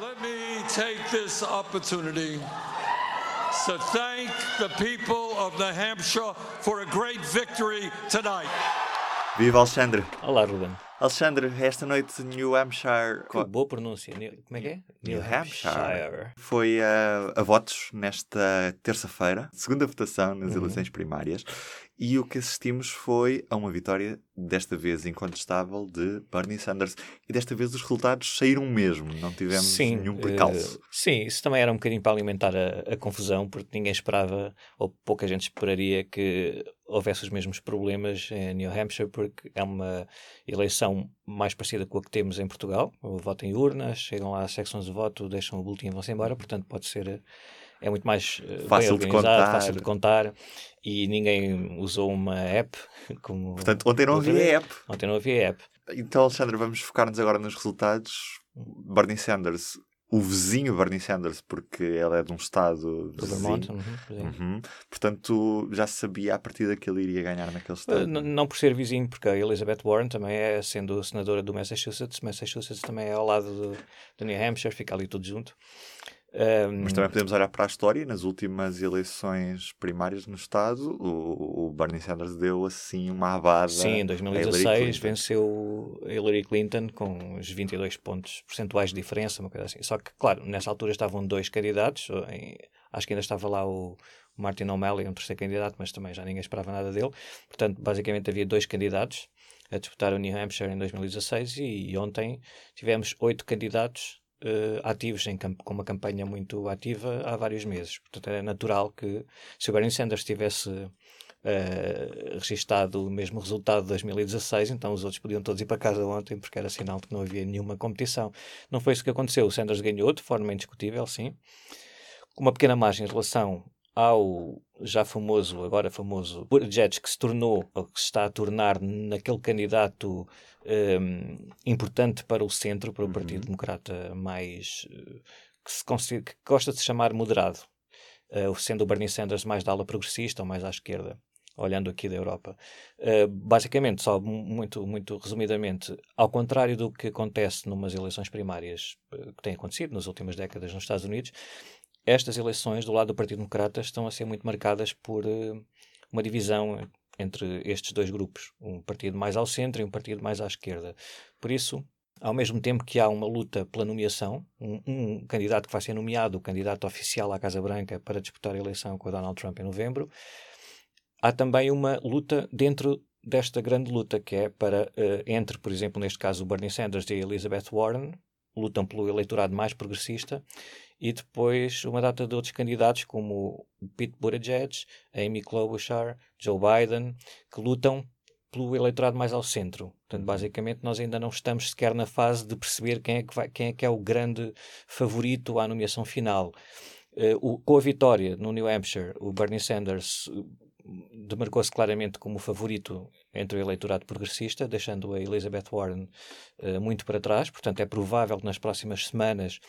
Let me take this opportunity to thank the people of New Hampshire for a great victory tonight. Viva Alexandre! Olá, Ruben. Alexandre, esta noite New Hampshire. Que boa pronúncia. New- Como é que é? New Hampshire. Foi a, a votos nesta terça-feira, segunda votação nas eleições primárias, e o que assistimos foi a uma vitória, desta vez incontestável, de Bernie Sanders. E desta vez os resultados saíram mesmo, não tivemos Sim, nenhum eh, percalço. sim, isso também era um bocadinho para alimentar a, a confusão, porque ninguém esperava, ou pouca gente esperaria, que houvesse os mesmos problemas em New Hampshire, porque é uma eleição mais parecida com a que temos em Portugal. O voto em urnas, chegam lá às secções de voto, deixam o boletim e vão-se embora, portanto pode ser. Eh, É muito mais eh, Fácil de contar. fácil de contar e ninguém usou uma app como. Portanto, ontem não havia app. Ontem não havia app. Então, Alexandre, vamos focar-nos agora nos resultados. Bernie Sanders, o vizinho Bernie Sanders, porque ele é de um estado Do vizinho. Vermont. uhum. Uhum. Portanto, já se sabia a partida que ele iria ganhar naquele Uh, estado. n- Não por ser vizinho, porque a Elizabeth Warren também é, sendo senadora do Massachusetts, Massachusetts também é ao lado do, do New Hampshire, fica ali tudo junto. Um, Mas também podemos olhar para a história. Nas últimas eleições primárias no Estado, o, o Bernie Sanders deu assim uma abada. sim, em a Hillary 2016 Clinton. venceu Hillary Clinton com uns 22 pontos percentuais de diferença, uma coisa assim. Só que, claro, nessa altura estavam dois candidatos, acho que ainda estava lá o Martin O'Malley, um terceiro candidato, mas também já ninguém esperava nada dele. Portanto, basicamente havia dois candidatos a disputar o New Hampshire em 2016 e, ontem tivemos oito candidatos eh, ativos em com uma campanha muito ativa há vários meses. Portanto, era natural que se o Bernie Sanders tivesse eh, registado o mesmo resultado de 2016, então os outros podiam todos ir para casa ontem porque era sinal de que não havia nenhuma competição. Não foi isso que aconteceu. O Sanders ganhou de forma indiscutível, sim, com uma pequena margem em relação ao já famoso, agora famoso, Buttigieg, que se tornou, ou que se está a tornar naquele candidato hum, importante para o centro, para o Partido Democrata mais, eh, que, se consi- que gosta de se chamar moderado, eh, sendo o Bernie Sanders mais da ala progressista ou mais à esquerda, olhando aqui da Europa. Eh, basicamente, só mu- muito, muito resumidamente, ao contrário do que acontece numas eleições primárias eh, que têm acontecido nas últimas décadas nos Estados Unidos, estas eleições do lado do Partido Democrata estão a ser muito marcadas por eh, uma divisão entre estes dois grupos, um partido mais ao centro e um partido mais à esquerda. Por isso, ao mesmo tempo que há uma luta pela nomeação, um, um candidato que vai ser nomeado, o candidato oficial à Casa Branca para disputar a eleição com o Donald Trump em novembro, há também uma luta dentro desta grande luta que é para eh, entre, por exemplo, neste caso o Bernie Sanders e a Elizabeth Warren, lutam pelo eleitorado mais progressista e depois uma data de outros candidatos como o Pete Buttigieg, Amy Klobuchar, Joe Biden, que lutam pelo eleitorado mais ao centro. Portanto, basicamente, nós ainda não estamos sequer na fase de perceber quem é que, vai, quem é, que é o grande favorito à nomeação final. Eh, o- com a vitória no New Hampshire, o Bernie Sanders eh, demarcou-se claramente como favorito entre o eleitorado progressista, deixando a Elizabeth Warren eh, muito para trás. Portanto, é provável que nas próximas semanas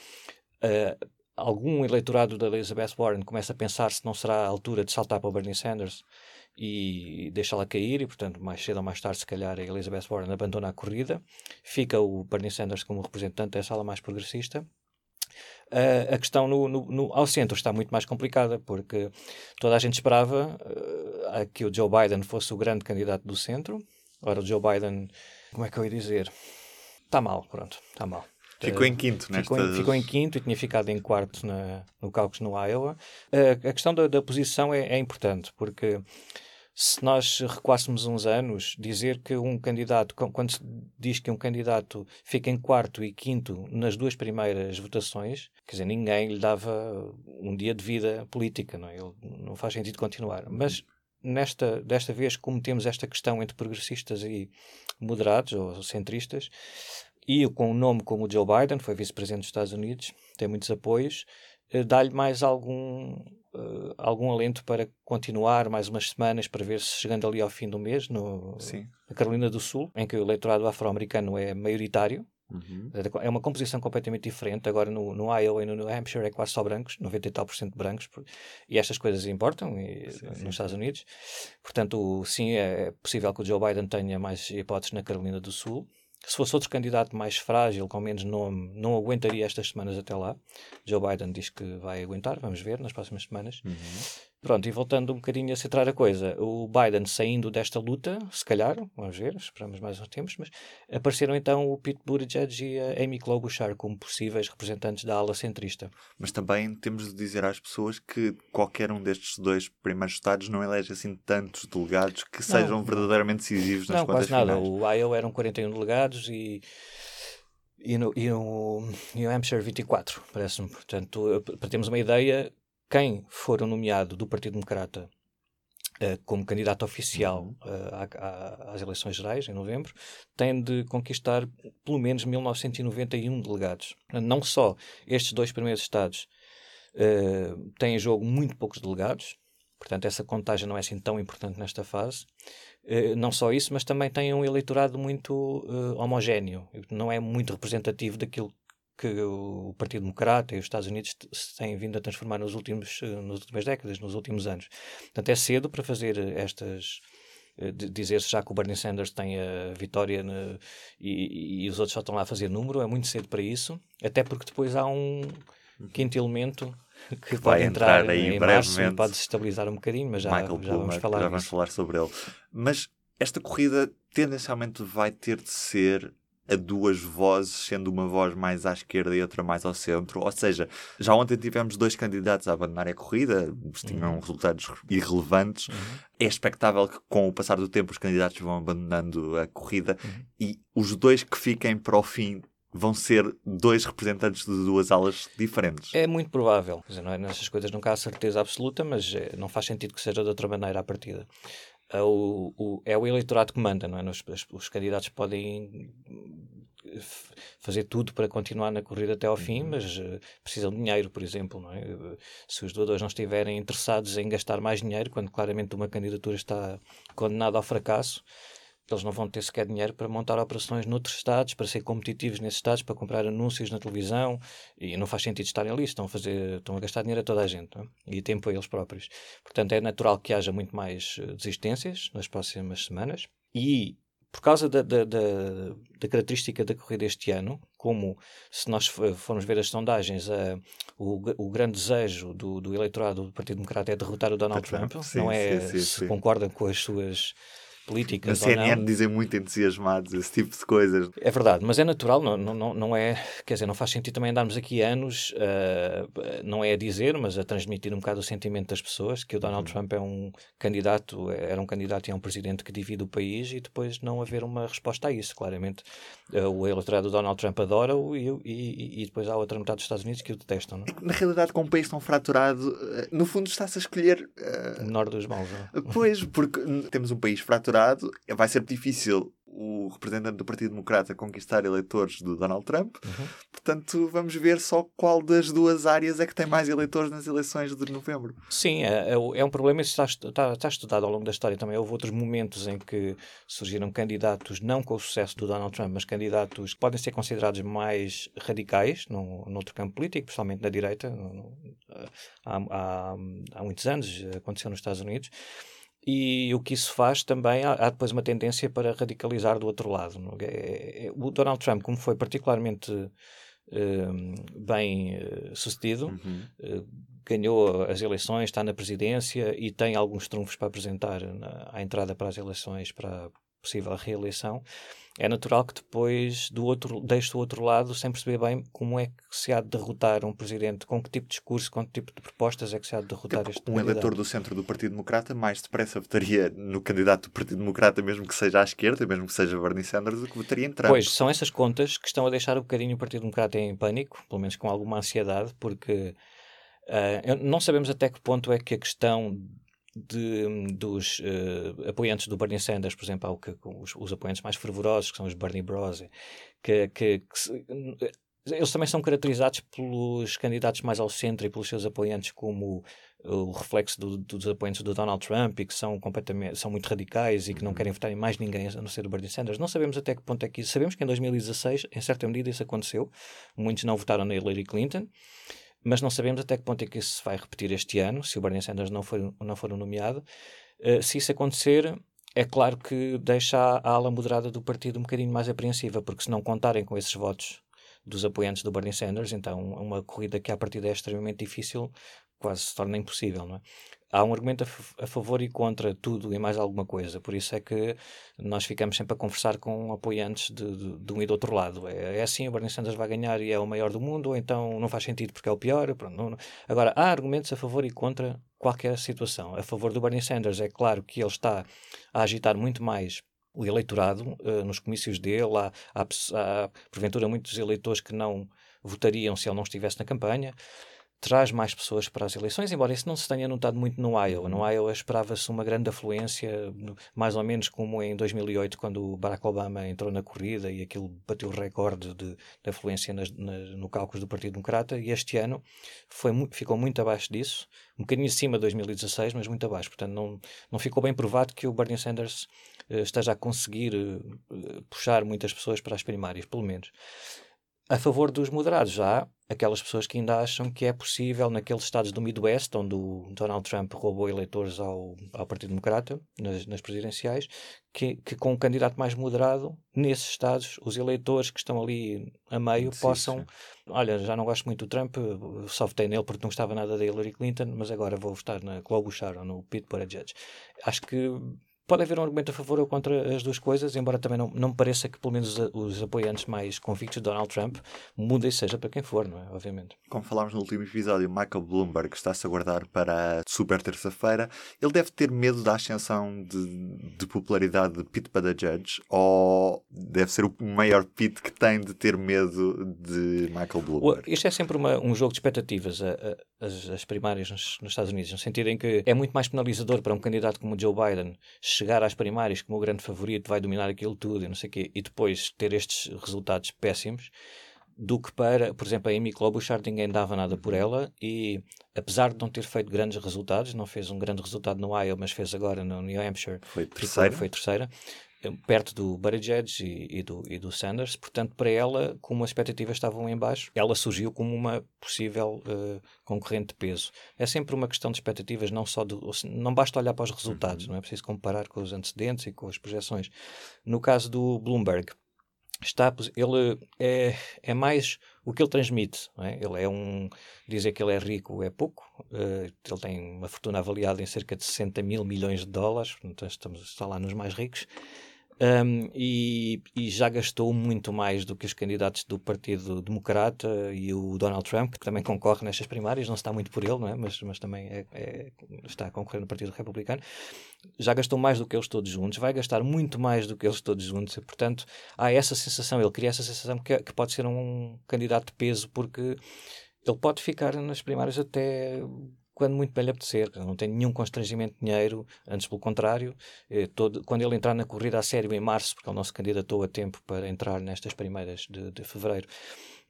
eh, algum eleitorado da Elizabeth Warren comece a pensar se não será a altura de saltar para o Bernie Sanders e deixá-la cair, e portanto, mais cedo ou mais tarde, se calhar, a Elizabeth Warren abandona a corrida. Fica o Bernie Sanders como representante dessa ala mais progressista. Uh, a questão no, no- no- ao centro está muito mais complicada, porque toda a gente esperava uh, que o Joe Biden fosse o grande candidato do centro. Ora, o Joe Biden, como é que eu ia dizer? Está mal, pronto, está mal. Ficou em quinto Ficou, nestas... em, ficou em quinto e tinha ficado em quarto na, no caucus no Iowa. Uh, a questão da, da posição é, é importante, porque se nós recuássemos uns anos, dizer que um candidato, qu- quando se diz que um candidato fica em quarto e quinto nas duas primeiras votações, quer dizer, ninguém lhe dava um dia de vida política, não é? Ele não faz sentido continuar. Mas nesta, desta vez, como temos esta questão entre progressistas e moderados ou centristas, e com um nome como o Joe Biden, foi vice-presidente dos Estados Unidos, tem muitos apoios, eh, dá-lhe mais algum, eh, algum alento para continuar mais umas semanas para ver se chegando ali ao fim do mês, no, Sim. na Carolina do Sul, em que o eleitorado afro-americano é maioritário, Uhum. é uma composição completamente diferente. Agora no, no Iowa e no New Hampshire é quase só brancos, 90 e tal por cento brancos, e estas coisas importam e- nos Estados Unidos. Portanto, sim, é possível que o Joe Biden tenha mais hipóteses na Carolina do Sul. Se fosse outro candidato mais frágil, com menos nome, não aguentaria estas semanas até lá. Joe Biden diz que vai aguentar, vamos ver nas próximas semanas. Uhum. Pronto, e voltando um bocadinho a centrar a coisa, o Biden saindo desta luta, se calhar, vamos ver, esperamos mais uns tempos, mas apareceram então o Pete Buttigieg e a Amy Klobuchar como possíveis representantes da ala centrista. Mas também temos de dizer às pessoas que qualquer um destes dois primeiros estados não elege assim tantos delegados que sejam verdadeiramente decisivos nas Não, contas quase nada. finais. O Iowa eram 41 delegados e, e, no, e, no, e o Hampshire 24, parece-me. Portanto, para termos uma ideia, quem for nomeado do Partido Democrata eh, como candidato oficial Uhum. eh, às eleições gerais, em novembro, tem de conquistar pelo menos 1991 delegados. Não só estes dois primeiros estados eh, têm em jogo muito poucos delegados, portanto, essa contagem não é assim tão importante nesta fase. Não só isso, mas também tem um eleitorado muito homogéneo, não é muito representativo daquilo que o Partido Democrata e os Estados Unidos se têm vindo a transformar nos últimos, eh, nas últimas décadas, nos últimos anos. Portanto, é cedo para fazer estas. eh, Dizer-se já que o Bernie Sanders tem a vitória e, e os outros só estão lá a fazer número, é muito cedo para isso, até porque depois há um quinto elemento que, vai pode entrar, entrar aí em março e brevemente. pode desestabilizar um bocadinho, mas já, já vamos falar já vamos falar sobre ele. Mas esta corrida tendencialmente vai ter de ser a duas vozes, sendo uma voz mais à esquerda e outra mais ao centro. Ou seja, já ontem tivemos dois candidatos a abandonar a corrida, tinham resultados irrelevantes. É expectável que, com o passar do tempo, os candidatos vão abandonando a corrida e os dois que fiquem para o fim vão ser dois representantes de duas alas diferentes. É muito provável. Quer dizer, não é, nessas coisas nunca há certeza absoluta, mas eh, não faz sentido que seja de outra maneira à partida. É o, o- é o eleitorado que manda, não é? Os, os- os candidatos podem eh, fazer tudo para continuar na corrida até ao fim, mas eh, precisam de dinheiro, por exemplo, não é? Eh, Se os doadores não estiverem interessados em gastar mais dinheiro, quando claramente uma candidatura está condenada ao fracasso, eles não vão ter sequer dinheiro para montar operações noutros estados, para ser competitivos nesses estados, para comprar anúncios na televisão, e não faz sentido estarem ali, estão a, fazer, estão a gastar dinheiro a toda a gente, é? e tempo a eles próprios. Portanto, é natural que haja muito mais eh, desistências nas próximas semanas, e por causa da, da, da, da característica da corrida este ano, como se nós formos ver as sondagens, eh, o, o grande desejo do, do eleitorado do Partido Democrata é derrotar o Donald Trump, Trump, sim, não é sim, sim, se concordam com as suas políticas não. CNN dizem muito entusiasmados esse tipo de coisas. É verdade, mas é natural, não, não, não- é, quer dizer, não faz sentido também andarmos aqui anos, ah, não é a dizer, mas a transmitir um bocado o sentimento das pessoas, que o Donald Trump é um candidato, era um candidato e é um presidente que divide o país e depois não haver uma resposta a isso, claramente. Ah, o eleitorado do Donald Trump adora-o e, e, e depois há outra metade dos Estados Unidos que o detestam, não? é? Na realidade, com um país tão fraturado, eh, no fundo está-se a escolher eh, O menor dos não é? Pois, porque temos um país fraturado, vai ser difícil o representante do Partido Democrata conquistar eleitores do Donald Trump. Uhum. Portanto, vamos ver só qual das duas áreas é que tem mais eleitores nas eleições de novembro. Sim, é, é é um problema, isso está, está, está estudado ao longo da história também. Houve outros momentos em que surgiram candidatos, não com o sucesso do Donald Trump, mas candidatos que podem ser considerados mais radicais num, noutro campo político, principalmente na direita. no- no- há, há, há muitos anos aconteceu nos Estados Unidos. E o que isso faz também, há, há depois uma tendência para radicalizar do outro lado. é? É- é- O Donald Trump, como foi particularmente eh, bem eh, sucedido, eh, ganhou as eleições, está na presidência e tem alguns trunfos para apresentar na, à entrada para as eleições para a possível reeleição, é natural que depois do outro, deixe do outro lado sem perceber bem como é que se há de derrotar um presidente, com que tipo de discurso, com que tipo de propostas é que se há de derrotar este Um candidato. eleitor do centro do Partido Democrata mais depressa votaria no candidato do Partido Democrata, mesmo que seja à esquerda, mesmo que seja Bernie Sanders, do que votaria em Trump. Pois, são essas contas que estão a deixar um bocadinho o Partido Democrata em pânico, pelo menos com alguma ansiedade, porque eu- não sabemos até que ponto é que a questão de, dos eh, apoiantes do Bernie Sanders, por exemplo, há o que, os, os apoiantes mais fervorosos, que são os Bernie Bros, que, que- que se- eles também são caracterizados pelos candidatos mais ao centro e pelos seus apoiantes como o reflexo do- dos apoiantes do Donald Trump e que são completamente são muito radicais e que não querem votar em mais ninguém a não ser o Bernie Sanders. Não sabemos até que ponto é que isso. Sabemos que em 2016, em certa medida, isso aconteceu. Muitos não votaram na Hillary Clinton, mas não sabemos até que ponto é que isso se vai repetir este ano, se o Bernie Sanders não for, não for nomeado. Eh, se isso acontecer, é claro que deixa a ala moderada do partido um bocadinho mais apreensiva, porque se não contarem com esses votos dos apoiantes do Bernie Sanders, então uma corrida que a partir é extremamente difícil quase se torna impossível, não é? Há um argumento a, a, favor e contra tudo e mais alguma coisa, por isso é que nós ficamos sempre a conversar com apoiantes de, de, de um e do outro lado. É, é, assim, o Bernie Sanders vai ganhar e é o maior do mundo, ou então não faz sentido porque é o pior. Pronto, não, não. Agora, há argumentos a favor e contra qualquer situação. A favor do Bernie Sanders é claro que ele está a agitar muito mais o eleitorado uh, nos comícios dele. Há, há, há, porventura, muitos eleitores que não votariam se ele não estivesse na campanha traz mais pessoas para as eleições, embora isso não se tenha notado muito no Iowa. No Iowa esperava-se uma grande afluência, mais ou menos como em 2008, quando o Barack Obama entrou na corrida e aquilo bateu o recorde de, de afluência nas, na, no cálculo do Partido Democrata, e este ano foi, ficou muito abaixo disso, um bocadinho acima de 2016, mas muito abaixo. Portanto, não, não ficou bem provado que o Bernie Sanders uh, esteja a conseguir uh, puxar muitas pessoas para as primárias, pelo menos. A favor dos moderados, já há aquelas pessoas que ainda acham que é possível, naqueles estados do Midwest, onde o Donald Trump roubou eleitores ao, ao Partido Democrata, nas, nas presidenciais, que, que, com um candidato mais moderado, nesses estados, os eleitores que estão ali a meio sim, possam. Sim. Olha, já não gosto muito do Trump, só votei nele porque não gostava nada da Hillary Clinton, mas agora vou votar na Klobuchar ou no Pete Buttigieg. Acho que pode haver um argumento a favor ou contra as duas coisas, embora também não, não me pareça que, pelo menos, os apoiantes mais convictos de Donald Trump mudem, seja para quem for, não é? Obviamente. Como falámos no último episódio, Michael Bloomberg está-se a guardar para a super terça-feira. Ele deve ter medo da ascensão de, de popularidade de Pete Buttigieg ou deve ser o maior Pete que tem de ter medo de Michael Bloomberg? Isto é sempre uma, um jogo de expectativas, a, a, as, as, primárias nos, nos Estados Unidos, no sentido em que é muito mais penalizador para um candidato como Joe Biden chegar às primárias como o grande favorito, vai dominar aquilo tudo e não sei o quê, e depois ter estes resultados péssimos, do que para, por exemplo, a Amy Klobuchar, ninguém dava nada por ela e, apesar de não ter feito grandes resultados, não fez um grande resultado no Iowa, mas fez agora no New Hampshire, foi terceira, ficou, foi terceira perto do Buttigieg e, e, do, e do Sanders, portanto, para ela, como as expectativas estavam em baixo, ela surgiu como uma possível uh, concorrente de peso. É sempre uma questão de expectativas, não só do, não basta olhar para os resultados, uhum. não é preciso comparar com os antecedentes e com as projeções. No caso do Bloomberg, está, ele é, é mais o que ele transmite. É? Ele é um. Dizer que ele é rico é pouco. Uh, ele tem uma fortuna avaliada em cerca de 60 mil milhões de dólares, portanto, estamos, está lá nos mais ricos. Um, e, e, já gastou muito mais do que os candidatos do Partido Democrata e o Donald Trump, que também concorre nestas primárias, não está muito por ele, não é? mas, mas também é, é, está a concorrer no Partido Republicano. Já gastou mais do que eles todos juntos, vai gastar muito mais do que eles todos juntos, e, portanto há essa sensação, ele cria essa sensação que, que pode ser um candidato de peso, porque ele pode ficar nas primárias até quando muito bem lhe apetecer. Não tem nenhum constrangimento de dinheiro, antes pelo contrário. Eh, todo, quando ele entrar na corrida a sério em março, porque ele não se candidatou a tempo para entrar nestas primeiras de, de fevereiro,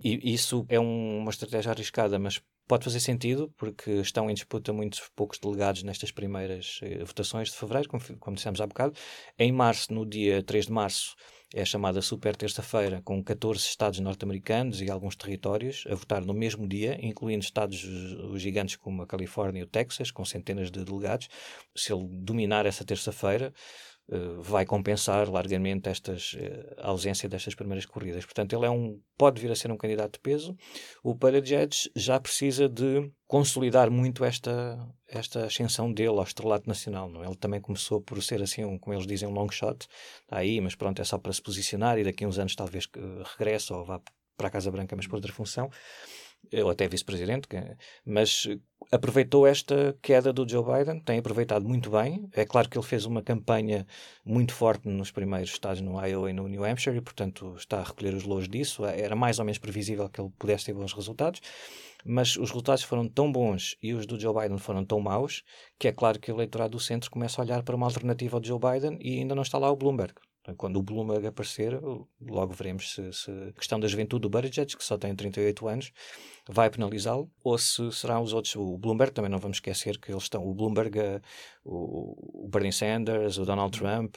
e isso é um, uma estratégia arriscada, mas pode fazer sentido, porque estão em disputa muitos poucos delegados nestas primeiras eh, votações de fevereiro, como, como dissemos há bocado. Em março, no dia 3 de março, é a chamada Super Terça-feira, com 14 estados norte-americanos e alguns territórios a votar no mesmo dia, incluindo estados gigantes como a Califórnia e o Texas, com centenas de delegados. Se ele dominar essa terça-feira, eh, vai compensar largamente estas, eh, a ausência destas primeiras corridas. Portanto, ele é um, pode vir a ser um candidato de peso. O Parajedes já precisa de consolidar muito esta, esta ascensão dele ao estrelato nacional. Não? É? Ele também começou por ser assim, um, como eles dizem, um long shot. Aí, mas pronto, é só para se posicionar e daqui a uns anos talvez regresse ou vá para a Casa Branca, mas por outra função ou até vice-presidente, mas aproveitou esta queda do Joe Biden, tem aproveitado muito bem. É claro que ele fez uma campanha muito forte nos primeiros estados no Iowa e no New Hampshire e, portanto, está a recolher os louros disso. Era mais ou menos previsível que ele pudesse ter bons resultados, mas os resultados foram tão bons e os do Joe Biden foram tão maus que é claro que o eleitorado do centro começa a olhar para uma alternativa ao Joe Biden e ainda não está lá o Bloomberg. Quando o Bloomberg aparecer, logo veremos se, se a questão da juventude do Buttigieg, que só tem 38 anos, vai penalizá-lo, ou se serão os outros. O Bloomberg também não vamos esquecer que eles estão. O Bloomberg, eh, o, Bernie Sanders, o Donald Trump,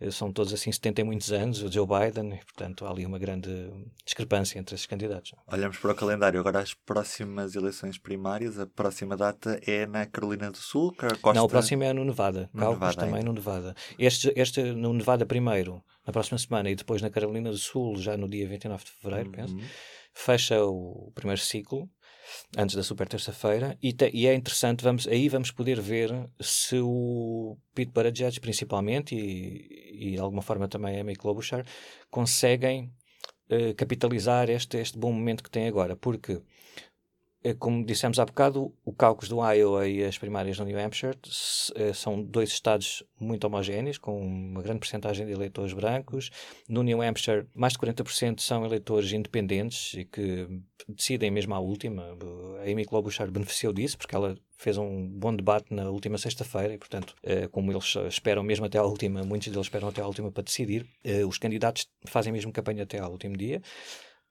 eh, são todos assim 70 e muitos anos, o Joe Biden, e portanto há ali uma grande discrepância entre esses candidatos. Olhamos para o calendário, agora as próximas eleições primárias, a próxima data é na Carolina do Sul, Costa... Não, o próximo é no Nevada, No Cálculos Nevada também ainda. no Nevada. Este, este no Nevada primeiro, na próxima semana, e depois na Carolina do Sul, já no dia 29 de fevereiro, penso, Uhum. Fecha o primeiro ciclo antes da super terça-feira e, te- e é interessante vamos aí vamos poder ver se o Pete Buttigieg principalmente e, e de alguma forma também a Amy Klobuchar conseguem eh, capitalizar este este bom momento que tem agora. Porque como dissemos há bocado, o caucus do Iowa e as primárias do New Hampshire eh, são dois estados muito homogéneos, com uma grande porcentagem de eleitores brancos. No New Hampshire, mais de 40% são eleitores independentes e que decidem mesmo à última. A Amy Klobuchar beneficiou disso, porque ela fez um bom debate na última sexta-feira e, portanto, eh, como eles esperam mesmo até à última, muitos deles esperam até à última para decidir, eh, os candidatos fazem mesmo campanha até ao último dia.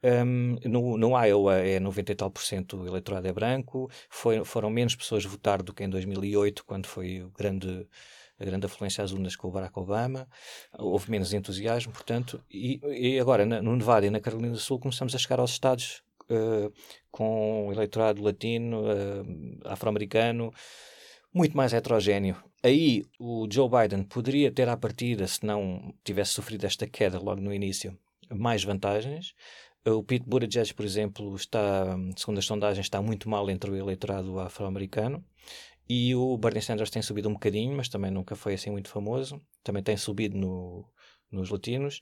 Um, no, no Iowa é 90 e tal por cento do eleitorado é branco, foi, foram menos pessoas votar do que em 2008, quando foi o grande, a grande afluência às urnas com o Barack Obama, houve menos entusiasmo, portanto, e, e agora na- no Nevada e na Carolina do Sul começamos a chegar aos estados eh, com eleitorado latino, eh, afro-americano, muito mais heterogéneo. Aí o Joe Biden poderia ter à partida, se não tivesse sofrido esta queda logo no início, mais vantagens. O Pete Buttigieg, por exemplo, está, segundo as sondagens, está muito mal entre o eleitorado afro-americano. E o Bernie Sanders tem subido um bocadinho, mas também nunca foi assim muito famoso. Também tem subido no- nos latinos.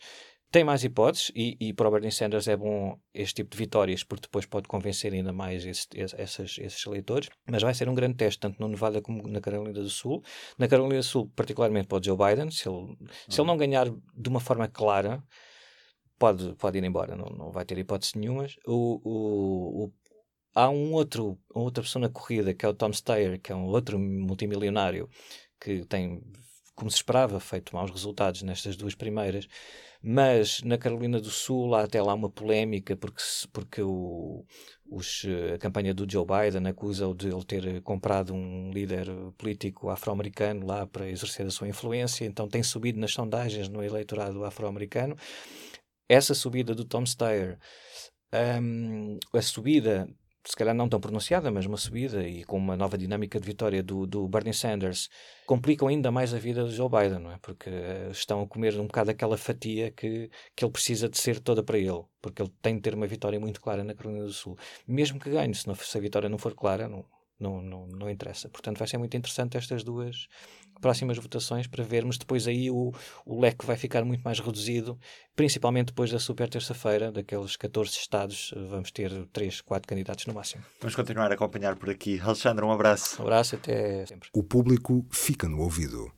Tem mais hipóteses e, e para o Bernie Sanders é bom este tipo de vitórias porque depois pode convencer ainda mais esse- esse- essas- esses eleitores. Mas vai ser um grande teste, tanto no Nevada como na Carolina do Sul. Na Carolina do Sul, particularmente para o Joe Biden, se ele, se ele não ganhar de uma forma clara, pode, pode ir embora, não, não vai ter hipóteses nenhumas. O, o, o- há um outro, outra pessoa na corrida que é o Tom Steyer, que é um outro multimilionário que tem, como se esperava, feito maus resultados nestas duas primeiras. Mas na Carolina do Sul há até lá uma polémica porque, porque o, os, eh, a campanha do Joe Biden acusa-o de ele ter comprado um líder político afro-americano lá para exercer a sua influência, então tem subido nas sondagens no eleitorado afro-americano. Essa subida do Tom Steyer, hum, a subida, se calhar não tão pronunciada, mas uma subida e com uma nova dinâmica de vitória do, do Bernie Sanders, complicam ainda mais a vida do Joe Biden, não é? Porque eh, estão a comer um bocado aquela fatia que, que ele precisa de ser toda para ele, porque ele tem de ter uma vitória muito clara na Carolina do Sul. Mesmo que ganhe, se, não, se a vitória não for clara, não, não, não, não interessa. Portanto, vai ser muito interessante estas duas próximas votações para vermos depois aí o, o leque vai ficar muito mais reduzido, principalmente depois da super terça-feira, daqueles 14 estados, eh, vamos ter 3, 4 candidatos no máximo. Vamos continuar a acompanhar por aqui. Alexandre, um abraço. Um abraço, até sempre. O público fica no ouvido.